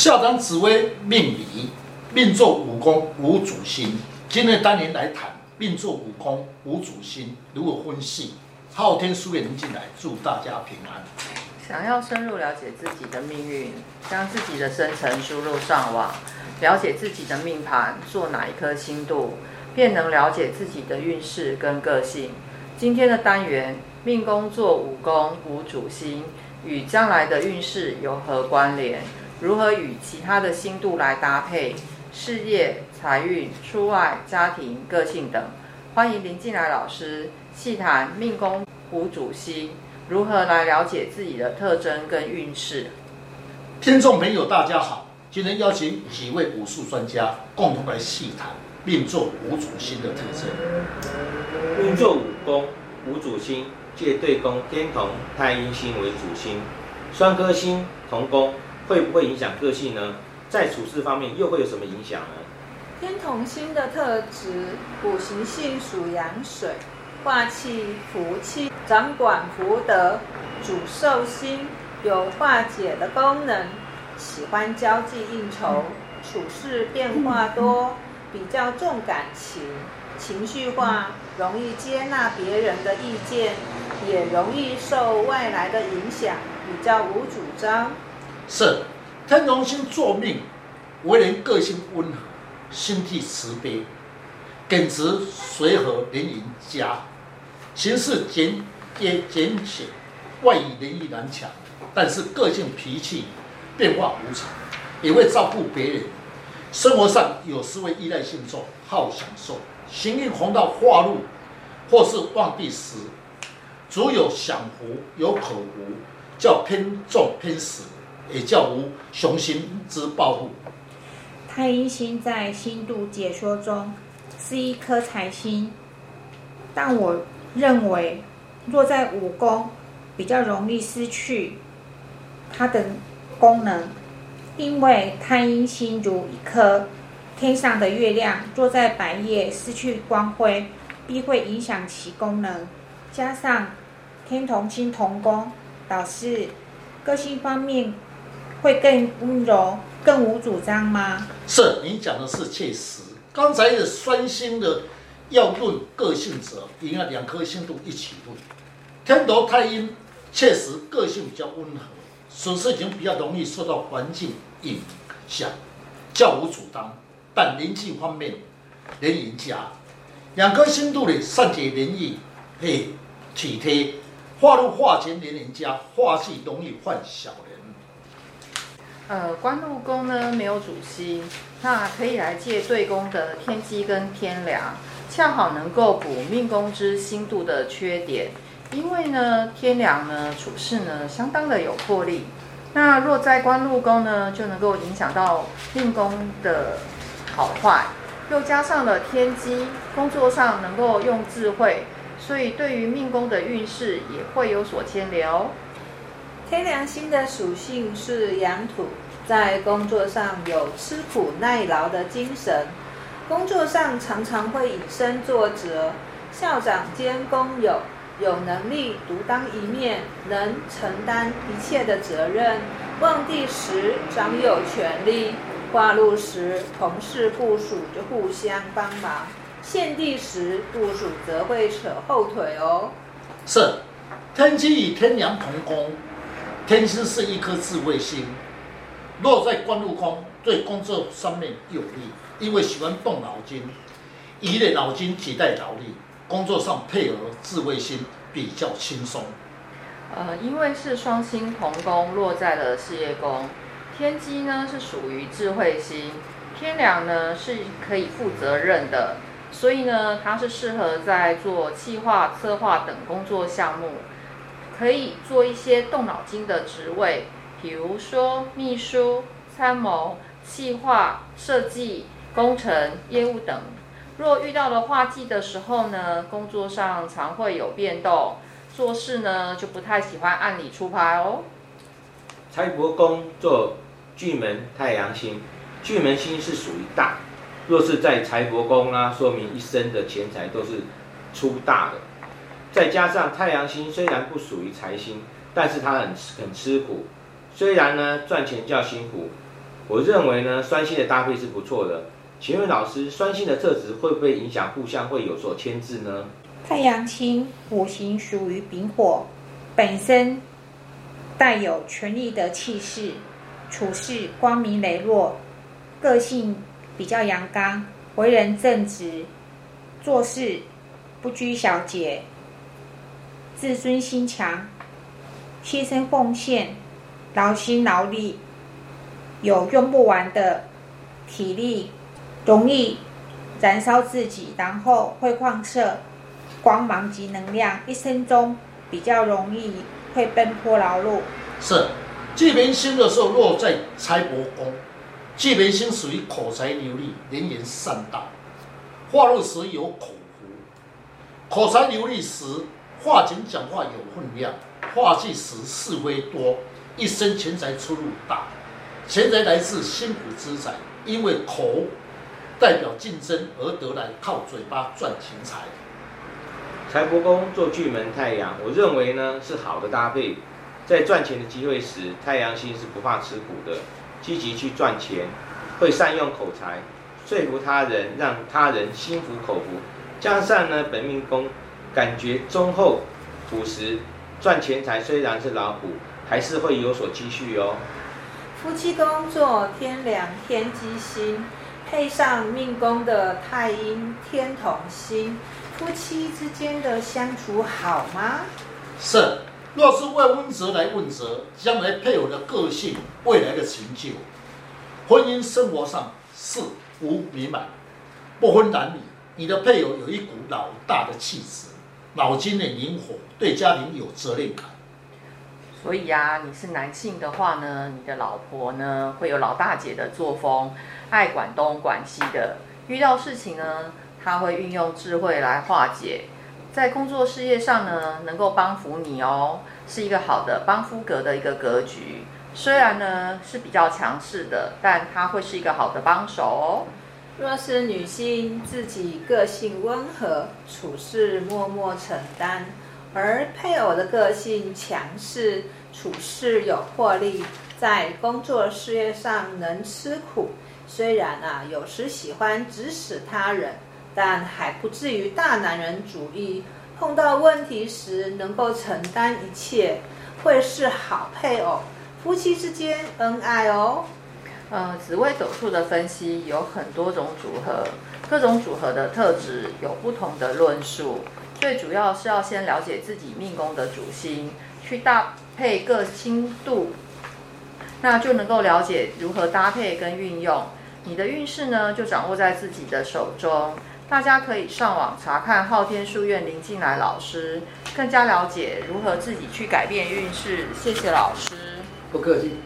校长紫微命理，命坐五宫无主星。今天单元来谈命坐五宫无主星如何分析。昊天书院您进来，祝大家平安。想要深入了解自己的命运，将自己的生辰输入上网，了解自己的命盘，坐哪一颗星度，便能了解自己的运势跟个性。今天的单元，命宫坐五宫无主星，与将来的运势有何关联？如何与其他的星度来搭配？事业、财运、出外、家庭、个性等。欢迎林进来老师细谈命宫五主星，如何来了解自己的特征跟运势。听众朋友，大家好，今天邀请几位武术专家共同来细谈命座五主星的特征。命座五宫五主星，借对宫天同、太阴星为主星，双颗星同宫。会不会影响个性呢？在处事方面又会有什么影响呢？天同星的特质，五行性属阳水，化气福气，掌管福德，主寿星，有化解的功能，喜欢交际应酬，处事变化多，比较重感情，情绪化，容易接纳别人的意见，也容易受外来的影响，比较无主张。是，天龙星坐命，为人个性温和，心地慈悲，耿直随和，廉赢家，行事简也简浅，外以仁义难强，但是个性脾气变化无常，也会照顾别人。生活上有时会依赖性重，好享受，行运红到化禄或是旺地时，主有享福，有口福，叫偏重偏死。也叫无雄心之抱负。太阴星在星度解说中是一颗财星，但我认为若在五宫比较容易失去它的功能，因为太阴星如一颗天上的月亮，若在白夜失去光辉，必会影响其功能。加上天同星同宫，导致个性方面。会更温柔、更无主张吗？是，你讲的是确实。刚才的双星的要论个性者，应该两颗星度一起论。天头太阴确实个性比较温和，处事情比较容易受到环境影响，较无主张，但人际方面廉赢家。两颗星度里善解人意，嘿，体贴，化禄化权廉赢家，化气容易犯小人。呃，官禄宫呢没有主星，那可以来借对宫的天机跟天梁，恰好能够补命宫之星度的缺点。因为呢，天梁呢处事呢相当的有魄力，那若在官禄宫呢，就能够影响到命宫的好坏，又加上了天机，工作上能够用智慧，所以对于命宫的运势也会有所牵连哦。天梁星的属性是阳土，在工作上有吃苦耐劳的精神，工作上常常会以身作则，校长兼工友，有能力独当一面，能承担一切的责任。望地时掌有权力，化禄时同事部署就互相帮忙，献地时部署则会扯后腿哦。是，天机与天梁同宫。天机是一颗智慧星，落在官禄宫，对工作上面有利，因为喜欢动脑筋，以的脑筋取代劳力，工作上配合智慧星比较轻松。呃，因为是双星同宫落在了事业宫，天机呢是属于智慧星，天梁呢是可以负责任的，所以呢它是适合在做企划、策划等工作项目。可以做一些动脑筋的职位，比如说秘书、参谋、企划、设计、工程、业务等。若遇到了化忌的时候呢，工作上常会有变动，做事呢就不太喜欢按理出牌哦。财帛宫坐巨门太阳星，巨门星是属于大，若是在财帛宫啊，说明一生的钱财都是出大的。再加上太阳星虽然不属于财星，但是它很很吃苦。虽然呢赚钱较辛苦，我认为呢，双星的搭配是不错的。请问老师，酸性的特质会不会影响互相会有所牵制呢？太阳星五行属于丙火，本身带有权力的气势，处事光明磊落，个性比较阳刚，为人正直，做事不拘小节，自尊心强，牺牲奉献，劳心劳力，有用不完的体力。容易燃烧自己，然后会放射光芒及能量，一生中比较容易会奔波劳碌。是，巨明星的时候落在财帛宫，巨明星属于口才流利、人言善道，话入时有口福。口才流利时，话紧讲话有分量；话济时是非多，一生钱财出入大。钱财来自辛苦之财，因为口。代表竞争而得来，靠嘴巴赚钱财。财帛宫做巨门太阳，我认为呢是好的搭配。在赚钱的机会时，太阳星是不怕吃苦的，积极去赚钱，会善用口才，说服他人，让他人心服口服。加上呢本命宫感觉忠厚朴实，赚钱财虽然是老虎，还是会有所积蓄哦。夫妻宫做天梁天机星。配上命宫的太阴天同星，夫妻之间的相处好吗？是。若是问温泽来问责，将来配偶的个性、未来的成就，婚姻生活上是无美满，不分男女。你的配偶有一股老大的气质，脑筋的灵活，对家庭有责任感。所以呀、啊，你是男性的话呢，你的老婆呢会有老大姐的作风，爱管东管西的。遇到事情呢，他会运用智慧来化解。在工作事业上呢，能够帮扶你哦，是一个好的帮夫格的一个格局。虽然呢是比较强势的，但他会是一个好的帮手哦。若是女性自己个性温和，处事默默承担。而配偶的个性强势，处事有魄力，在工作事业上能吃苦。虽然啊，有时喜欢指使他人，但还不至于大男人主义。碰到问题时能够承担一切，会是好配偶。夫妻之间恩爱哦。呃，紫微斗数的分析有很多种组合，各种组合的特质有不同的论述。最主要是要先了解自己命宫的主星，去搭配各星度，那就能够了解如何搭配跟运用。你的运势呢，就掌握在自己的手中。大家可以上网查看昊天书院林进来老师，更加了解如何自己去改变运势。谢谢老师，不客气。